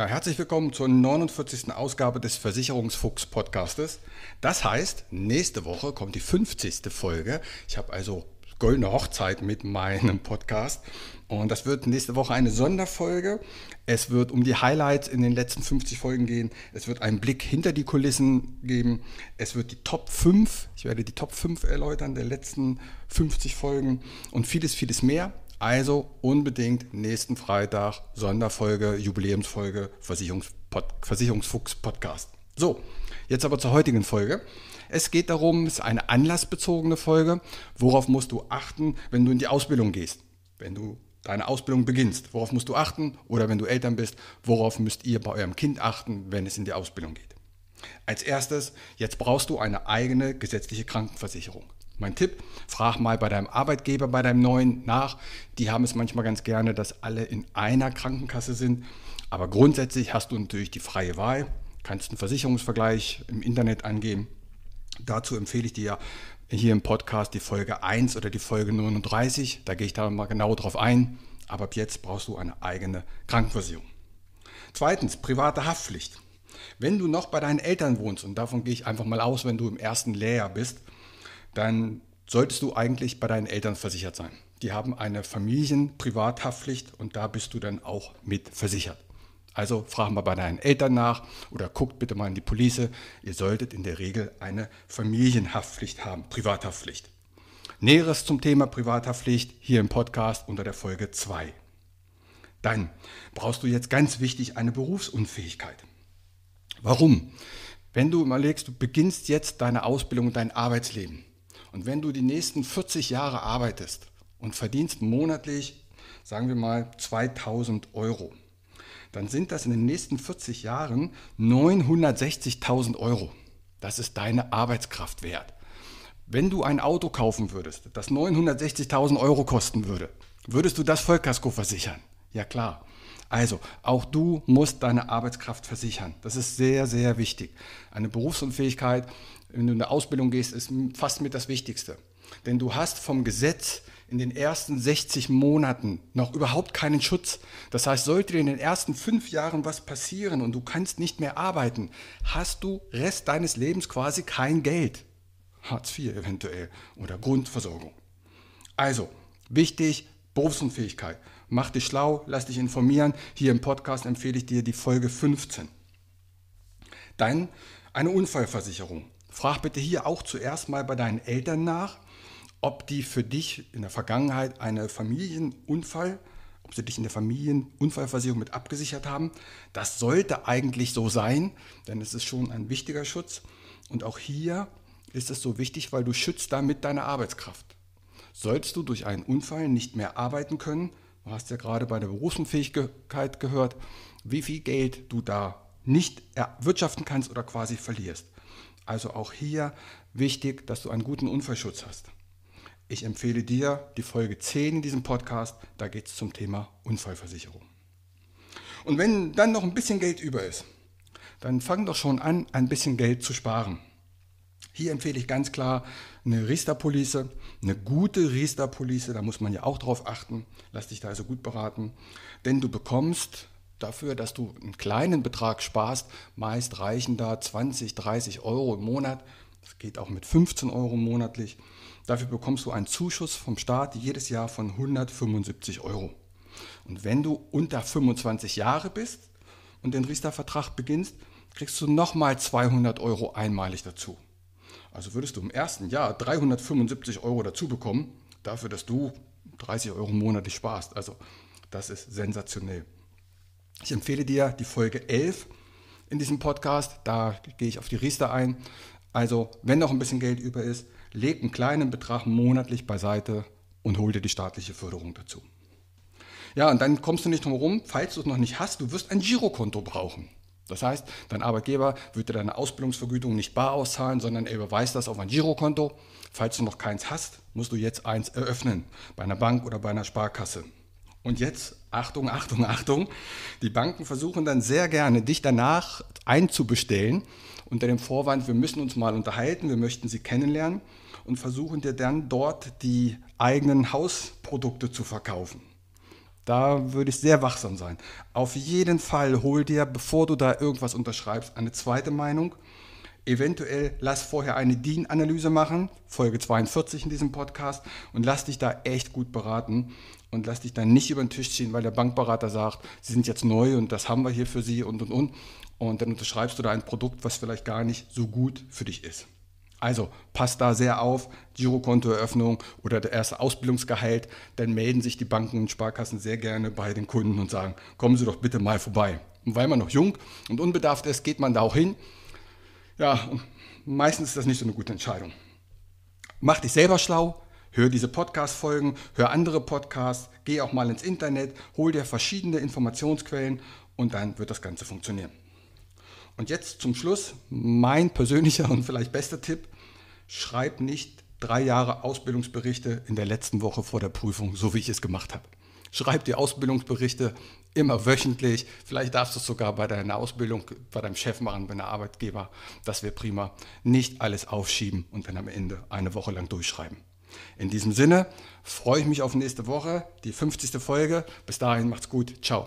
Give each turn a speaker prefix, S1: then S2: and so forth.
S1: Ja, herzlich willkommen zur 49. Ausgabe des Versicherungsfuchs Podcastes. Das heißt, nächste Woche kommt die 50. Folge. Ich habe also goldene Hochzeit mit meinem Podcast. Und das wird nächste Woche eine Sonderfolge. Es wird um die Highlights in den letzten 50 Folgen gehen. Es wird einen Blick hinter die Kulissen geben. Es wird die Top 5, ich werde die Top 5 erläutern der letzten 50 Folgen und vieles, vieles mehr. Also unbedingt nächsten Freitag Sonderfolge, Jubiläumsfolge Versicherungspod Versicherungsfuchs Podcast. So, jetzt aber zur heutigen Folge. Es geht darum, es ist eine anlassbezogene Folge. Worauf musst du achten, wenn du in die Ausbildung gehst? Wenn du deine Ausbildung beginnst, worauf musst du achten? Oder wenn du Eltern bist, worauf müsst ihr bei eurem Kind achten, wenn es in die Ausbildung geht? Als erstes, jetzt brauchst du eine eigene gesetzliche Krankenversicherung. Mein Tipp, frag mal bei deinem Arbeitgeber, bei deinem neuen nach. Die haben es manchmal ganz gerne, dass alle in einer Krankenkasse sind. Aber grundsätzlich hast du natürlich die freie Wahl, kannst einen Versicherungsvergleich im Internet angeben. Dazu empfehle ich dir hier im Podcast die Folge 1 oder die Folge 39. Da gehe ich da mal genau drauf ein. Aber ab jetzt brauchst du eine eigene Krankenversicherung. Zweitens, private Haftpflicht. Wenn du noch bei deinen Eltern wohnst, und davon gehe ich einfach mal aus, wenn du im ersten Lehrjahr bist, dann solltest du eigentlich bei deinen Eltern versichert sein. Die haben eine Familienprivathaftpflicht und da bist du dann auch mit versichert. Also frag mal bei deinen Eltern nach oder guckt bitte mal in die Police. Ihr solltet in der Regel eine Familienhaftpflicht haben, Privathaftpflicht. Näheres zum Thema Privathaftpflicht hier im Podcast unter der Folge 2. Dann brauchst du jetzt ganz wichtig eine Berufsunfähigkeit. Warum? Wenn du überlegst, du beginnst jetzt deine Ausbildung, dein Arbeitsleben und wenn du die nächsten 40 Jahre arbeitest und verdienst monatlich, sagen wir mal, 2000 Euro, dann sind das in den nächsten 40 Jahren 960.000 Euro. Das ist deine Arbeitskraft wert. Wenn du ein Auto kaufen würdest, das 960.000 Euro kosten würde, würdest du das Vollkasko versichern? Ja klar. Also, auch du musst deine Arbeitskraft versichern. Das ist sehr, sehr wichtig. Eine Berufsunfähigkeit, wenn du in eine Ausbildung gehst, ist fast mit das Wichtigste. Denn du hast vom Gesetz in den ersten 60 Monaten noch überhaupt keinen Schutz. Das heißt, sollte dir in den ersten fünf Jahren was passieren und du kannst nicht mehr arbeiten, hast du Rest deines Lebens quasi kein Geld. Hartz IV eventuell oder Grundversorgung. Also, wichtig, Berufsunfähigkeit. Mach dich schlau, lass dich informieren. Hier im Podcast empfehle ich dir die Folge 15. Dann eine Unfallversicherung. Frag bitte hier auch zuerst mal bei deinen Eltern nach, ob die für dich in der Vergangenheit eine Familienunfall, ob sie dich in der Familienunfallversicherung mit abgesichert haben. Das sollte eigentlich so sein, denn es ist schon ein wichtiger Schutz. Und auch hier ist es so wichtig, weil du schützt damit deine Arbeitskraft. Solltest du durch einen Unfall nicht mehr arbeiten können, Du hast ja gerade bei der Berufsunfähigkeit gehört, wie viel Geld du da nicht erwirtschaften kannst oder quasi verlierst. Also auch hier wichtig, dass du einen guten Unfallschutz hast. Ich empfehle dir die Folge 10 in diesem Podcast, da geht es zum Thema Unfallversicherung. Und wenn dann noch ein bisschen Geld über ist, dann fang doch schon an, ein bisschen Geld zu sparen. Hier empfehle ich ganz klar eine Riester-Police, eine gute Riester-Police, da muss man ja auch drauf achten. Lass dich da also gut beraten, denn du bekommst dafür, dass du einen kleinen Betrag sparst, meist reichen da 20, 30 Euro im Monat. Das geht auch mit 15 Euro monatlich. Dafür bekommst du einen Zuschuss vom Staat jedes Jahr von 175 Euro. Und wenn du unter 25 Jahre bist und den Riester-Vertrag beginnst, kriegst du nochmal 200 Euro einmalig dazu. Also würdest du im ersten Jahr 375 Euro dazu bekommen, dafür, dass du 30 Euro monatlich sparst. Also das ist sensationell. Ich empfehle dir die Folge 11 in diesem Podcast. Da gehe ich auf die Riester ein. Also wenn noch ein bisschen Geld über ist, leg einen kleinen Betrag monatlich beiseite und hol dir die staatliche Förderung dazu. Ja, und dann kommst du nicht drum herum, falls du es noch nicht hast, du wirst ein Girokonto brauchen. Das heißt, dein Arbeitgeber wird dir deine Ausbildungsvergütung nicht bar auszahlen, sondern er überweist das auf ein Girokonto. Falls du noch keins hast, musst du jetzt eins eröffnen, bei einer Bank oder bei einer Sparkasse. Und jetzt, Achtung, Achtung, Achtung, die Banken versuchen dann sehr gerne, dich danach einzubestellen, unter dem Vorwand, wir müssen uns mal unterhalten, wir möchten sie kennenlernen und versuchen dir dann dort die eigenen Hausprodukte zu verkaufen. Da würde ich sehr wachsam sein. Auf jeden Fall hol dir, bevor du da irgendwas unterschreibst, eine zweite Meinung. Eventuell lass vorher eine DIN-Analyse machen, Folge 42 in diesem Podcast, und lass dich da echt gut beraten und lass dich dann nicht über den Tisch ziehen, weil der Bankberater sagt, Sie sind jetzt neu und das haben wir hier für Sie und und und. Und dann unterschreibst du da ein Produkt, was vielleicht gar nicht so gut für dich ist. Also passt da sehr auf, Girokontoeröffnung oder der erste Ausbildungsgehalt, dann melden sich die Banken und Sparkassen sehr gerne bei den Kunden und sagen, kommen Sie doch bitte mal vorbei. Und weil man noch jung und unbedarft ist, geht man da auch hin. Ja, meistens ist das nicht so eine gute Entscheidung. Mach dich selber schlau, hör diese Podcast-Folgen, hör andere Podcasts, geh auch mal ins Internet, hol dir verschiedene Informationsquellen und dann wird das Ganze funktionieren. Und jetzt zum Schluss mein persönlicher und vielleicht bester Tipp. Schreib nicht drei Jahre Ausbildungsberichte in der letzten Woche vor der Prüfung, so wie ich es gemacht habe. Schreib die Ausbildungsberichte immer wöchentlich. Vielleicht darfst du es sogar bei deiner Ausbildung, bei deinem Chef machen, bei deinem Arbeitgeber. Das wäre prima. Nicht alles aufschieben und dann am Ende eine Woche lang durchschreiben. In diesem Sinne freue ich mich auf nächste Woche, die 50. Folge. Bis dahin macht's gut. Ciao.